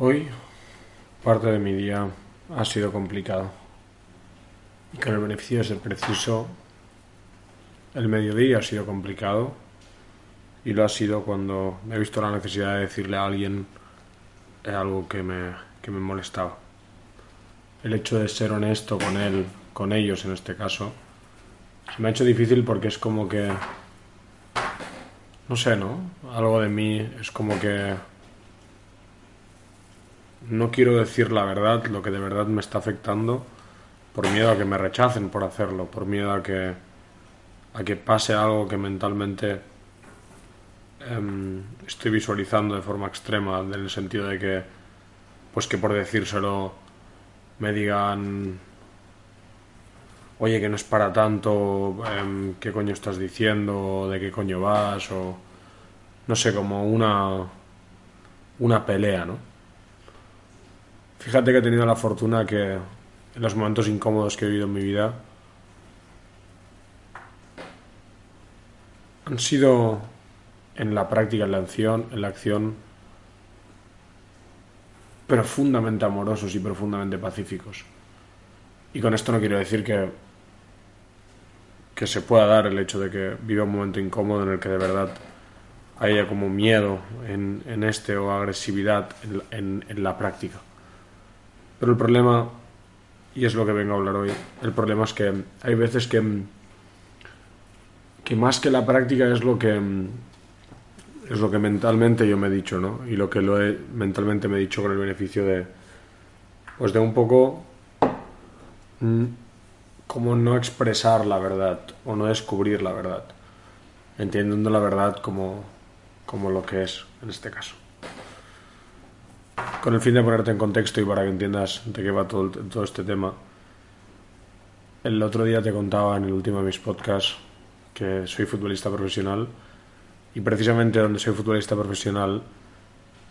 Hoy parte de mi día ha sido complicado. Y con el beneficio de ser preciso, el mediodía ha sido complicado y lo ha sido cuando he visto la necesidad de decirle a alguien algo que me, que me molestaba. El hecho de ser honesto con él, con ellos en este caso, se me ha hecho difícil porque es como que... No sé, ¿no? Algo de mí es como que no quiero decir la verdad, lo que de verdad me está afectando, por miedo a que me rechacen por hacerlo, por miedo a que, a que pase algo que mentalmente em, estoy visualizando de forma extrema, en el sentido de que, pues que por decírselo me digan, oye, que no es para tanto, em, qué coño estás diciendo, de qué coño vas, o no sé, como una, una pelea, ¿no? Fíjate que he tenido la fortuna que en los momentos incómodos que he vivido en mi vida han sido en la práctica, en la acción, en la acción profundamente amorosos y profundamente pacíficos. Y con esto no quiero decir que que se pueda dar el hecho de que viva un momento incómodo en el que de verdad haya como miedo en, en este o agresividad en, en la práctica. Pero el problema, y es lo que vengo a hablar hoy, el problema es que hay veces que, que más que la práctica es lo que es lo que mentalmente yo me he dicho, ¿no? Y lo que lo he, mentalmente me he dicho con el beneficio de pues de un poco mm, como no expresar la verdad o no descubrir la verdad, entendiendo la verdad como, como lo que es en este caso. Con el fin de ponerte en contexto y para que entiendas de qué va todo, todo este tema, el otro día te contaba en el último de mis podcasts que soy futbolista profesional y precisamente donde soy futbolista profesional,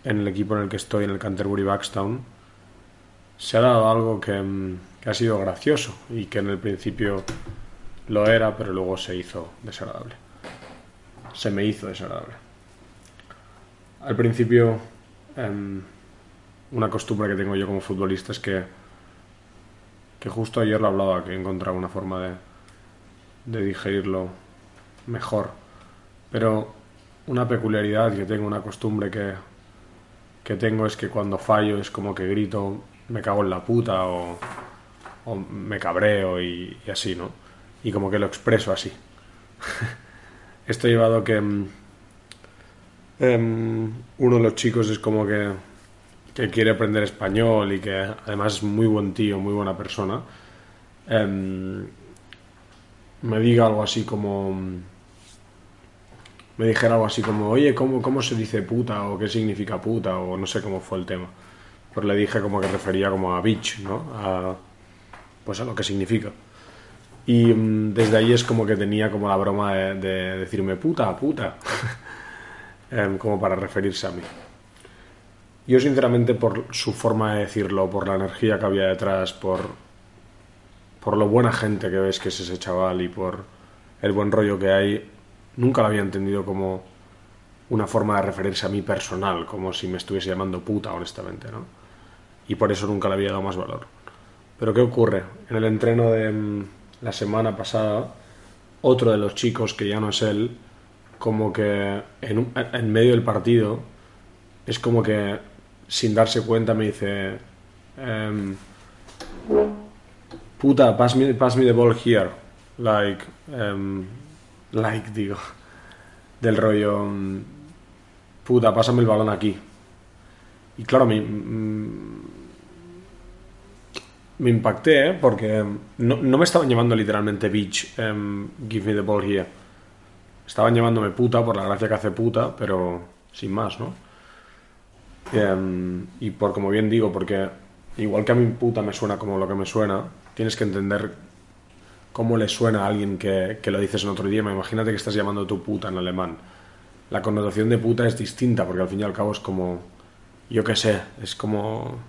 en el equipo en el que estoy, en el Canterbury Backstown, se ha dado algo que, que ha sido gracioso y que en el principio lo era, pero luego se hizo desagradable. Se me hizo desagradable. Al principio... Eh, una costumbre que tengo yo como futbolista es que, que justo ayer lo hablaba, que he encontrado una forma de, de digerirlo mejor. Pero una peculiaridad que tengo, una costumbre que, que tengo es que cuando fallo es como que grito, me cago en la puta o, o me cabreo y, así, ¿no? Y como que lo expreso así. Esto ha llevado que um, uno de los chicos es como que que quiere aprender español y que además es muy buen tío, muy buena persona, eh, me diga algo así como... Me dijera algo así como, oye, ¿cómo, ¿cómo se dice puta? o qué significa puta, o no sé cómo fue el tema. Pues le dije como que refería como a bitch, ¿no? A, pues a lo que significa. Y um, desde ahí es como que tenía como la broma de, de decirme puta, puta, eh, como para referirse a mí. Yo sinceramente por su forma de decirlo, por la energía que había detrás, por, por lo buena gente que ves que es ese chaval y por el buen rollo que hay, nunca lo había entendido como una forma de referirse a mí personal, como si me estuviese llamando puta, honestamente, ¿no? Y por eso nunca le había dado más valor. Pero ¿qué ocurre? En el entreno de mm, la semana pasada, otro de los chicos, que ya no es él, como que en, medio del partido, es como que sin darse cuenta me dice um, puta pass me, the ball here like um, like digo del rollo um, puta pásame el balón aquí y claro me, me impacté ¿eh? porque no, no, me estaban llamando literalmente bitch give me the ball here estaban llamándome puta por la gracia que hace puta pero sin más ¿no? Eh, y por como bien digo, porque igual que a mi puta me suena como lo que me suena, tienes que entender cómo le suena a alguien que, que, lo dices en otro idioma. Imagínate que estás llamando tu puta en alemán. La connotación de puta es distinta, porque al fin y al cabo es como, yo qué sé, es como...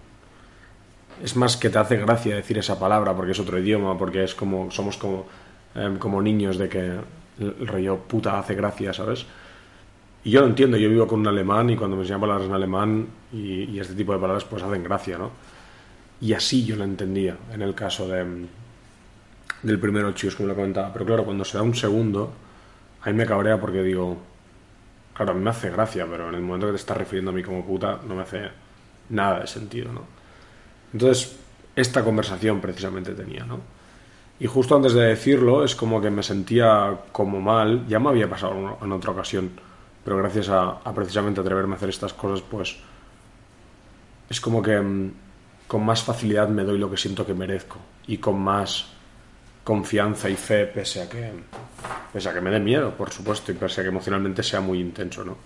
Es más que te hace gracia decir esa palabra porque es otro idioma, porque es como, somos como, eh, como niños de que el rollo puta hace gracia, ¿sabes? Y yo lo entiendo, yo vivo con un alemán y cuando me enseñan palabras en alemán y, y este tipo de palabras pues hacen gracia, ¿no? Y así yo lo entendía en el caso de, del primero Chius, como lo comentaba. Pero claro, cuando se da un segundo, a mí me cabrea porque digo, claro, a mí me hace gracia, pero en el momento que te estás refiriendo a mí como puta, no me hace nada de sentido, ¿no? Entonces, esta conversación precisamente tenía, ¿no? Y justo antes de decirlo, es como que me sentía como mal, ya me había pasado en otra ocasión, pero gracias a, a precisamente atreverme a hacer estas cosas, pues es como que mm, con más facilidad me doy lo que siento que merezco y con más confianza y fe, pese a que, pese a que me dé miedo, por supuesto, y pese a que emocionalmente sea muy intenso, ¿no?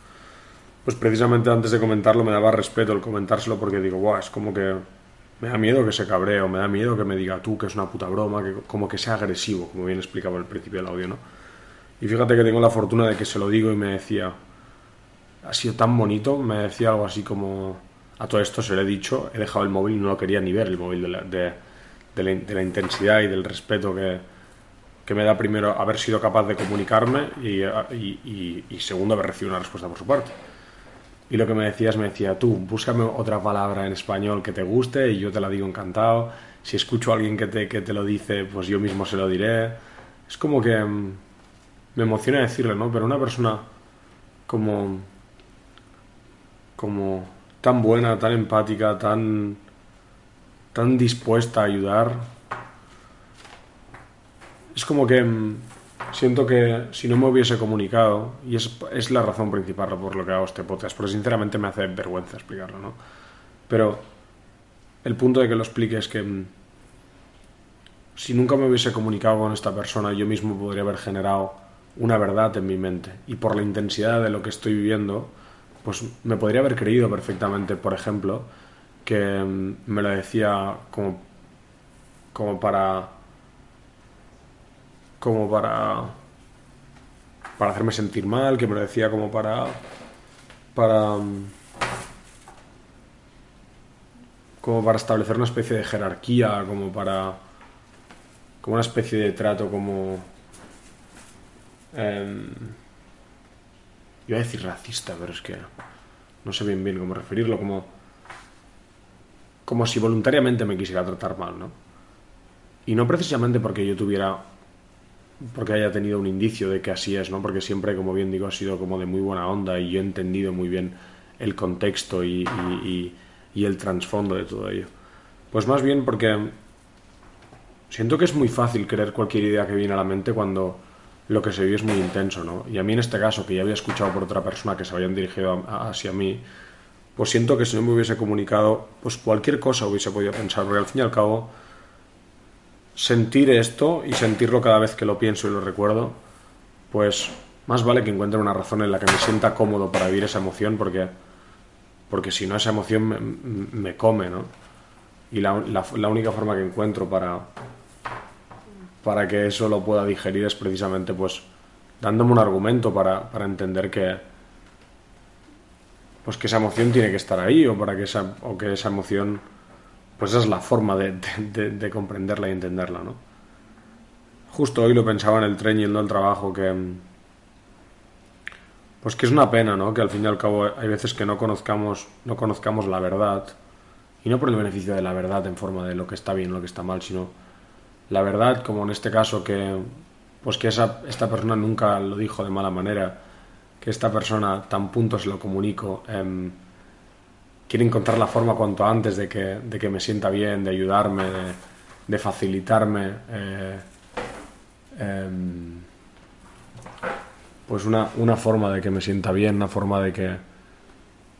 Pues precisamente antes de comentarlo me daba respeto el comentárselo porque digo, guau, es como que me da miedo que se cabree o me da miedo que me diga tú que es una puta broma, que como que sea agresivo, como bien explicaba al principio del audio, ¿no? Y fíjate que tengo la fortuna de que se lo digo y me decía, ha sido tan bonito, me decía algo así como, a todo esto se lo he dicho, he dejado el móvil y no lo quería ni ver el móvil de, de, la, intensidad y del respeto que, que, me da primero haber sido capaz de comunicarme y, y, y, segundo haber recibido una respuesta por su parte. Y lo que me decías, me decía, tú, búscame otra palabra en español que te guste y yo te la digo encantado. Si escucho a alguien que te, que te lo dice, pues yo mismo se lo diré. Es como que mm, me emociona decirle, ¿no? Pero una persona como, como tan buena, tan empática, tan tan dispuesta a ayudar. Es como que mm, siento que si no me hubiese comunicado, y es, es, la razón principal por lo que hago este podcast, porque sinceramente me hace vergüenza explicarlo, ¿no? Pero el punto de que lo explique es que mm, si nunca me hubiese comunicado con esta persona, yo mismo podría haber generado una verdad en mi mente. Y por la intensidad de lo que estoy viviendo, pues me podría haber creído perfectamente, por ejemplo, que mm, me lo decía como, como para como para para hacerme sentir mal, que me lo decía como para para mm, como para establecer una especie de jerarquía, como para como una especie de trato como eh, iba a decir racista, pero es que no sé bien bien cómo referirlo, como como si voluntariamente me quisiera tratar mal, ¿no? Y no precisamente porque yo tuviera, porque haya tenido un indicio de que así es, ¿no? Porque siempre, como bien digo, ha sido como de muy buena onda y yo he entendido muy bien el contexto y, y el trasfondo de todo ello. Pues más bien porque siento que es muy fácil creer cualquier idea que viene a la mente cuando lo que se vive es muy intenso, ¿no? Y a mí en este caso, que ya había escuchado por otra persona que se habían dirigido hacia mí, pues siento que si no me hubiese comunicado, pues cualquier cosa hubiese podido pensar, porque al fin y al cabo, sentir esto y sentirlo cada vez que lo pienso y lo recuerdo, pues más vale que encuentre una razón en la que me sienta cómodo para vivir esa emoción, porque, porque si no esa emoción me, me come, ¿no? Y la, la, única forma que encuentro para, para que eso lo pueda digerir es precisamente pues dándome un argumento para, para entender que, pues que esa emoción tiene que estar ahí o para que esa, o que esa emoción pues esa es la forma de, de, de, comprenderla y entenderla ¿no? justo hoy lo pensaba en el tren yendo al trabajo que pues que es una pena ¿no? que al fin y al cabo hay veces que no conozcamos no conozcamos la verdad y no por el beneficio de la verdad en forma de lo que está bien o lo que está mal sino la verdad como en este caso que pues que esa, esta persona nunca lo dijo de mala manera que esta persona tan punto se lo comunico eh, quiere encontrar la forma cuanto antes de que, de que me sienta bien, de ayudarme, de, facilitarme eh, eh, pues una, una, forma de que me sienta bien, una forma de que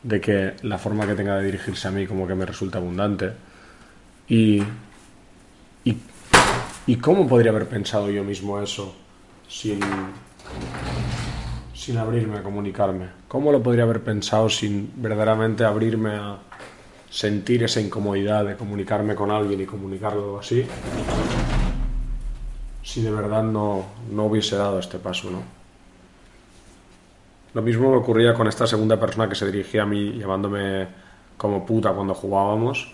de que la forma que tenga de dirigirse a mí como que me resulta abundante. Y, y cómo podría haber pensado yo mismo eso sin sin abrirme a comunicarme? ¿Cómo lo podría haber pensado sin verdaderamente abrirme a sentir esa incomodidad de comunicarme con alguien y comunicarlo así? Si de verdad no, no hubiese dado este paso, ¿no? Lo mismo me ocurría con esta segunda persona que se dirigía a mí llamándome como puta cuando jugábamos,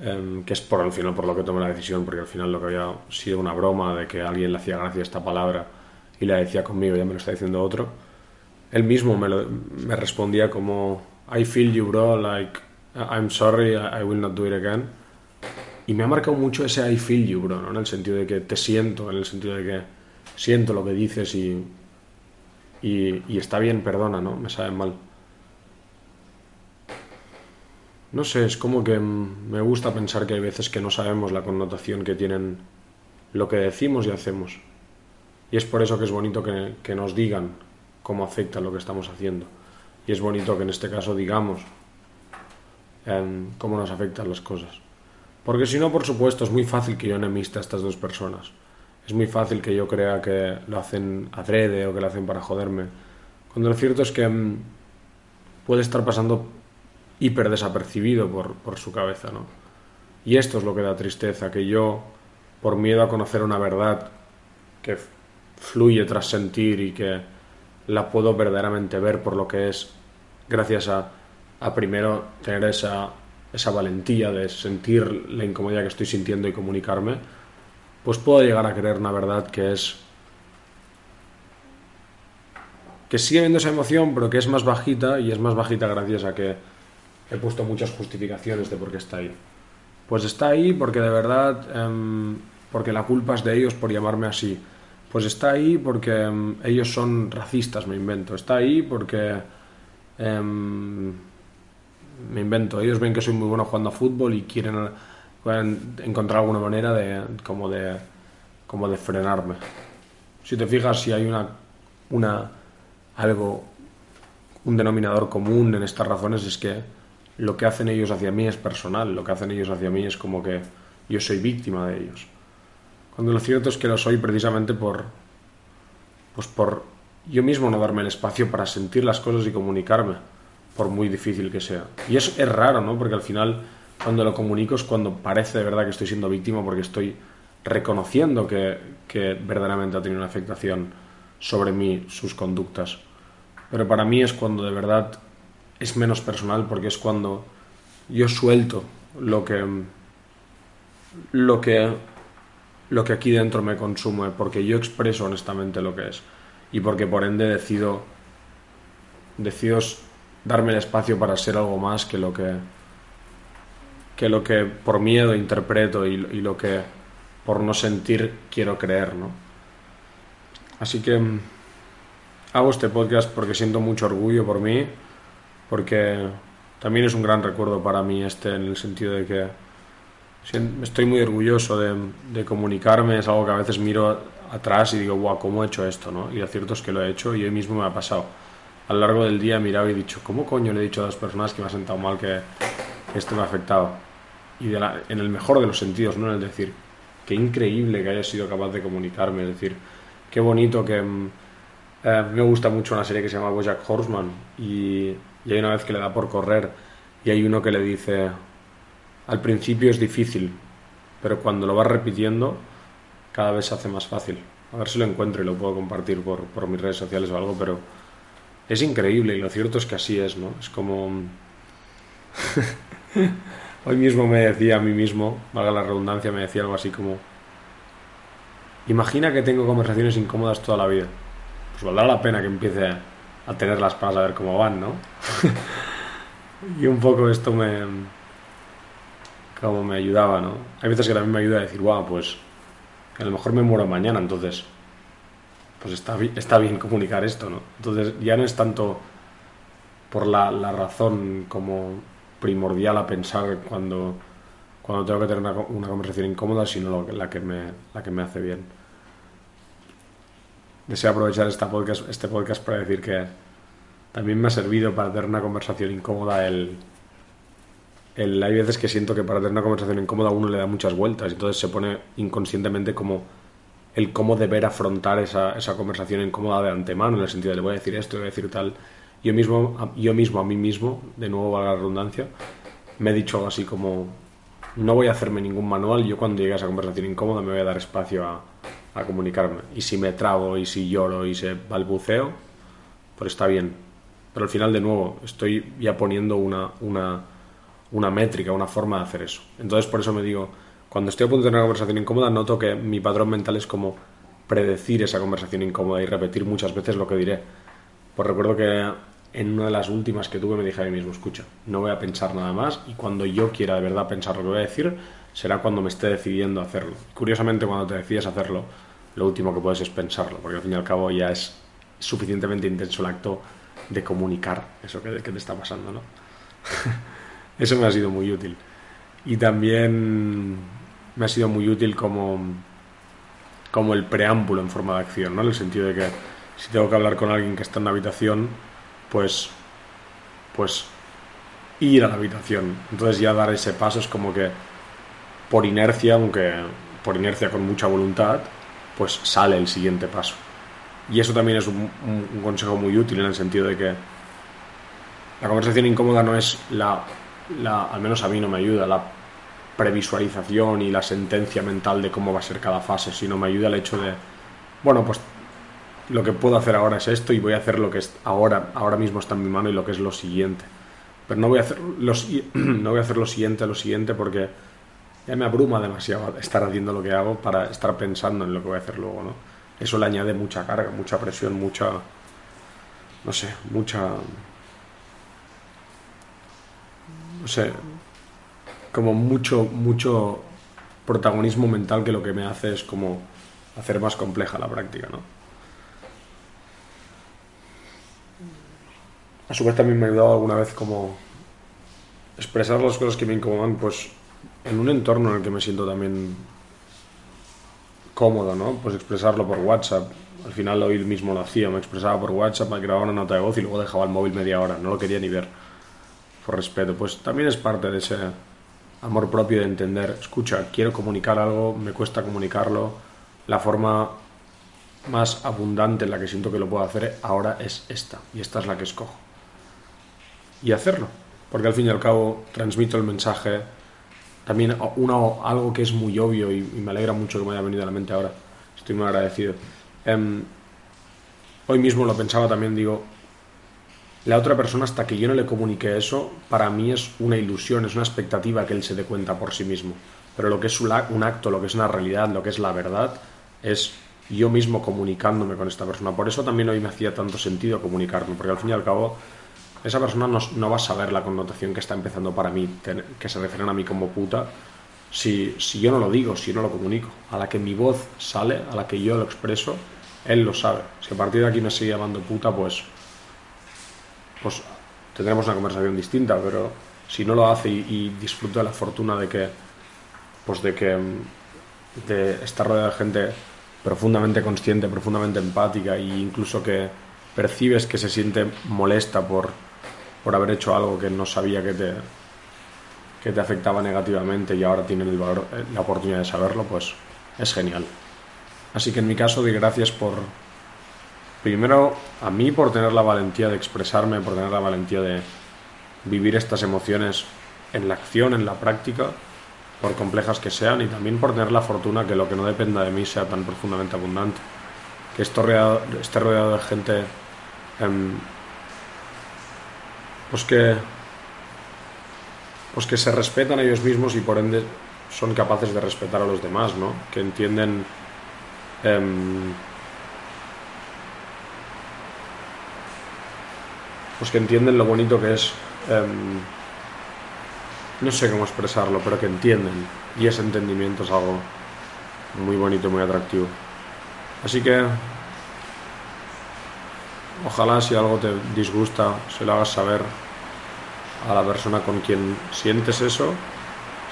eh, que es por el final por lo que tomé la decisión, porque al final lo que había sido una broma de que alguien le hacía gracia esta palabra y la decía conmigo, ya me lo está diciendo otro él mismo me, me respondía como, I feel you, bro, like, I'm sorry, I will not do it again. Y me ha marcado mucho ese I feel you, bro, ¿no? En el sentido de que te siento, en el sentido de que siento lo que dices y, y, y está bien, perdona, ¿no? Me sabe mal. No sé, es como que me gusta pensar que hay veces que no sabemos la connotación que tienen lo que decimos y hacemos. Y es por eso que es bonito que, nos digan cómo afecta lo que estamos haciendo. Y es bonito que en este caso digamos em, cómo nos afectan las cosas. Porque si no, por supuesto, es muy fácil que yo enemiste a estas dos personas. Es muy fácil que yo crea que lo hacen adrede o que lo hacen para joderme. Cuando lo cierto es que em, puede estar pasando hiper desapercibido por, por su cabeza, ¿no? Y esto es lo que da tristeza, que yo, por miedo a conocer una verdad que fluye tras sentir y que la puedo verdaderamente ver por lo que es, gracias a, a primero tener esa, esa valentía de sentir la incomodidad que estoy sintiendo y comunicarme, pues puedo llegar a creer una verdad que es que sigue habiendo esa emoción, pero que es más bajita y es más bajita gracias a que he puesto muchas justificaciones de por qué está ahí. Pues está ahí porque de verdad, em, porque la culpa es de ellos por llamarme así. Pues está ahí porque em, ellos son racistas, me invento. Está ahí porque em, me invento. Ellos ven que soy muy bueno jugando a fútbol y quieren, encontrar alguna manera de como de como de frenarme. Si te fijas, si hay una una algo un denominador común en estas razones es que lo que hacen ellos hacia mí es personal, lo que hacen ellos hacia mí es como que yo soy víctima de ellos. Cuando lo cierto es que lo soy precisamente por, pues por yo mismo no darme el espacio para sentir las cosas y comunicarme, por muy difícil que sea. Y es, es raro, ¿no? Porque al final, cuando lo comunico es cuando parece de verdad que estoy siendo víctima porque estoy reconociendo que, que verdaderamente ha tenido una afectación sobre mí, sus conductas. Pero para mí es cuando de verdad es menos personal porque es cuando yo suelto lo que lo que lo que aquí dentro me consume porque yo expreso honestamente lo que es y porque por ende decido decido darme el espacio para ser algo más que lo que que lo que por miedo interpreto y, y lo que por no sentir quiero creer no así que hago este podcast porque siento mucho orgullo por mí porque también es un gran recuerdo para mí este en el sentido de que estoy muy orgulloso de, comunicarme, es algo que a veces miro atrás y digo, guau, ¿cómo he hecho esto? ¿no? Y lo cierto es que lo he hecho y hoy mismo me ha pasado. A lo largo del día he mirado y he dicho, ¿cómo coño le he dicho a dos personas que me ha sentado mal que, esto me ha afectado? Y en el mejor de los sentidos, ¿no? En el decir, qué increíble que haya sido capaz de comunicarme, es decir, qué bonito que... Mm, eh, me gusta mucho una serie que se llama Bojack Horseman y y hay una vez que le da por correr y hay uno que le dice, al principio es difícil, pero cuando lo vas repitiendo, cada vez se hace más fácil. A ver si lo encuentro y lo puedo compartir por, por mis redes sociales o algo, pero es increíble y lo cierto es que así es, ¿no? Es como... Hoy mismo me decía a mí mismo, valga la redundancia, me decía algo así como... Imagina que tengo conversaciones incómodas toda la vida. Pues valdrá la pena que empiece a tenerlas para saber cómo van, ¿no? y un poco esto me... como me ayudaba, ¿no? Hay veces que también me ayuda a decir, wow, pues a lo mejor me muero mañana, entonces pues está, está bien comunicar esto, ¿no? Entonces ya no es tanto por la, la razón como primordial a pensar cuando, cuando tengo que tener una, una conversación incómoda, sino la, que me, la que me hace bien deseo aprovechar esta podcast, este podcast para decir que también me ha servido para tener una conversación incómoda el, el, hay veces que siento que para tener una conversación incómoda uno le da muchas vueltas y entonces se pone inconscientemente como el cómo deber afrontar esa, esa conversación incómoda de antemano, en el sentido de le voy a decir esto, le voy a decir tal. Yo mismo, yo mismo a mí mismo, de nuevo valga la redundancia, me he dicho algo así como, no voy a hacerme ningún manual, yo cuando llegue a esa conversación incómoda me voy a dar espacio a, a comunicarme. Y si me trago y si lloro y se balbuceo, pues está bien. Pero al final, de nuevo, estoy ya poniendo una, una, una métrica, una forma de hacer eso. Entonces, por eso me digo, cuando estoy a punto de tener una conversación incómoda, noto que mi patrón mental es como predecir esa conversación incómoda y repetir muchas veces lo que diré. Pues recuerdo que en una de las últimas que tuve me dije a mí mismo, escucha, no voy a pensar nada más y cuando yo quiera de verdad pensar lo que voy a decir, será cuando me esté decidiendo hacerlo. Curiosamente, cuando te decides hacerlo, lo último que puedes es pensarlo, porque al fin y al cabo ya es suficientemente intenso el acto de comunicar eso que, te está pasando, ¿no? eso me ha sido muy útil. Y también me ha sido muy útil como, como el preámbulo en forma de acción, ¿no? En el sentido de que si tengo que hablar con alguien que está en la habitación, pues, pues ir a la habitación. Entonces ya dar ese paso es como que por inercia, aunque por inercia con mucha voluntad, pues sale el siguiente paso. Y eso también es un, consejo muy útil en el sentido de que la conversación incómoda no es la, la, al menos a mí no me ayuda, la previsualización y la sentencia mental de cómo va a ser cada fase, sino me ayuda el hecho de, bueno, pues lo que puedo hacer ahora es esto y voy a hacer lo que es ahora, ahora mismo está en mi mano y lo que es lo siguiente. Pero no voy a hacer, los, no voy a hacer lo siguiente, lo siguiente porque ya me abruma demasiado estar haciendo lo que hago para estar pensando en lo que voy a hacer luego, ¿no? Eso le añade mucha carga, mucha presión, mucha, no sé, mucha, no sé, como mucho, mucho protagonismo mental que lo que me hace es como hacer más compleja la práctica, ¿no? A su vez también me ha ayudado alguna vez como expresar las cosas que me incomodan, pues en un entorno en el que me siento también cómodo, ¿no? Pues expresarlo por WhatsApp. Al final hoy mismo lo hacía, me expresaba por WhatsApp, me grababa una nota de voz y luego dejaba el móvil media hora, no lo quería ni ver, por respeto. Pues también es parte de ese amor propio de entender, escucha, quiero comunicar algo, me cuesta comunicarlo, la forma más abundante en la que siento que lo puedo hacer ahora es esta, y esta es la que escojo. Y hacerlo, porque al fin y al cabo transmito el mensaje también uno, algo que es muy obvio y, me alegra mucho que me haya venido a la mente ahora. Estoy muy agradecido. Em, hoy mismo lo pensaba también, digo, la otra persona hasta que yo no le comunique eso, para mí es una ilusión, es una expectativa que él se dé cuenta por sí mismo. Pero lo que es un acto, lo que es una realidad, lo que es la verdad, es yo mismo comunicándome con esta persona. Por eso también hoy me hacía tanto sentido comunicarme, porque al fin y al cabo esa persona no, va a saber la connotación que está empezando para mí, que se refieren a mí como puta, si, si yo no lo digo, si yo no lo comunico. A la que mi voz sale, a la que yo lo expreso, él lo sabe. Si a partir de aquí me sigue llamando puta, pues, pues tendremos una conversación distinta, pero si no lo hace y, disfruta de la fortuna de que, pues de que de estar rodeado de gente profundamente consciente, profundamente empática e incluso que percibes que se siente molesta por, por haber hecho algo que no sabía que te, que te afectaba negativamente y ahora tienen el valor, eh, la oportunidad de saberlo, pues es genial. Así que en mi caso, doy gracias por, primero, a mí por tener la valentía de expresarme, por tener la valentía de vivir estas emociones en la acción, en la práctica, por complejas que sean, y también por tener la fortuna que lo que no dependa de mí sea tan profundamente abundante. Que rodeado, esté rodeado de gente em, pues que, pues que se respetan a ellos mismos y por ende son capaces de respetar a los demás, ¿no? Que entienden em, pues que entienden lo bonito que es em, no sé cómo expresarlo, pero que entienden y ese entendimiento es algo muy bonito, muy atractivo. Así que ojalá si algo te disgusta se lo hagas saber a la persona con quien sientes eso,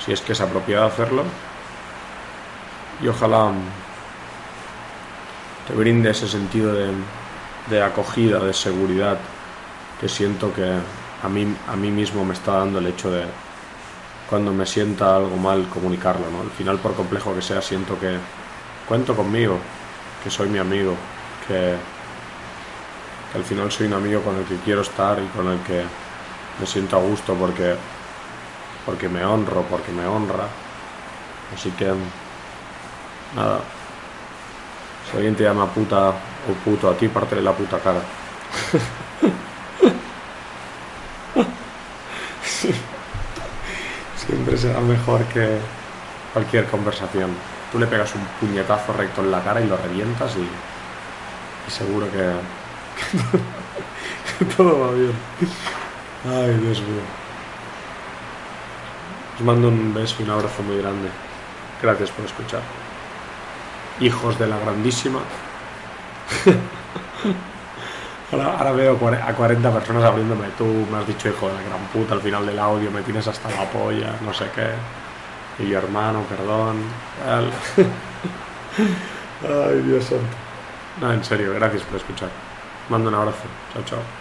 si es que es apropiado hacerlo. Y ojalá te brinde ese sentido de, acogida, de seguridad que siento que a mí, a mí mismo me está dando el hecho de cuando me sienta algo mal comunicarlo. ¿no? Al final, por complejo que sea, siento que cuento conmigo, que soy mi amigo, que, al final soy un amigo con el que quiero estar y con el que me siento a gusto porque, porque me honro, porque me honra. Así que, nada, si alguien te llama puta o puto a ti, pártele la puta cara. Siempre será mejor que cualquier conversación. Tú le pegas un puñetazo recto en la cara y lo revientas y, seguro que todo va bien. Ay, Dios mío. Os mando un beso y un abrazo muy grande. Gracias por escuchar. Hijos de la grandísima. Ahora, ahora veo a 40 personas abriéndome. Tú me has dicho hijo de la gran puta al final del audio, me tienes hasta la polla, no sé qué. Y yo, hermano, perdón. Ay, Dios santo. No, en serio, gracias por escuchar. Mando un abrazo. Chao, chao.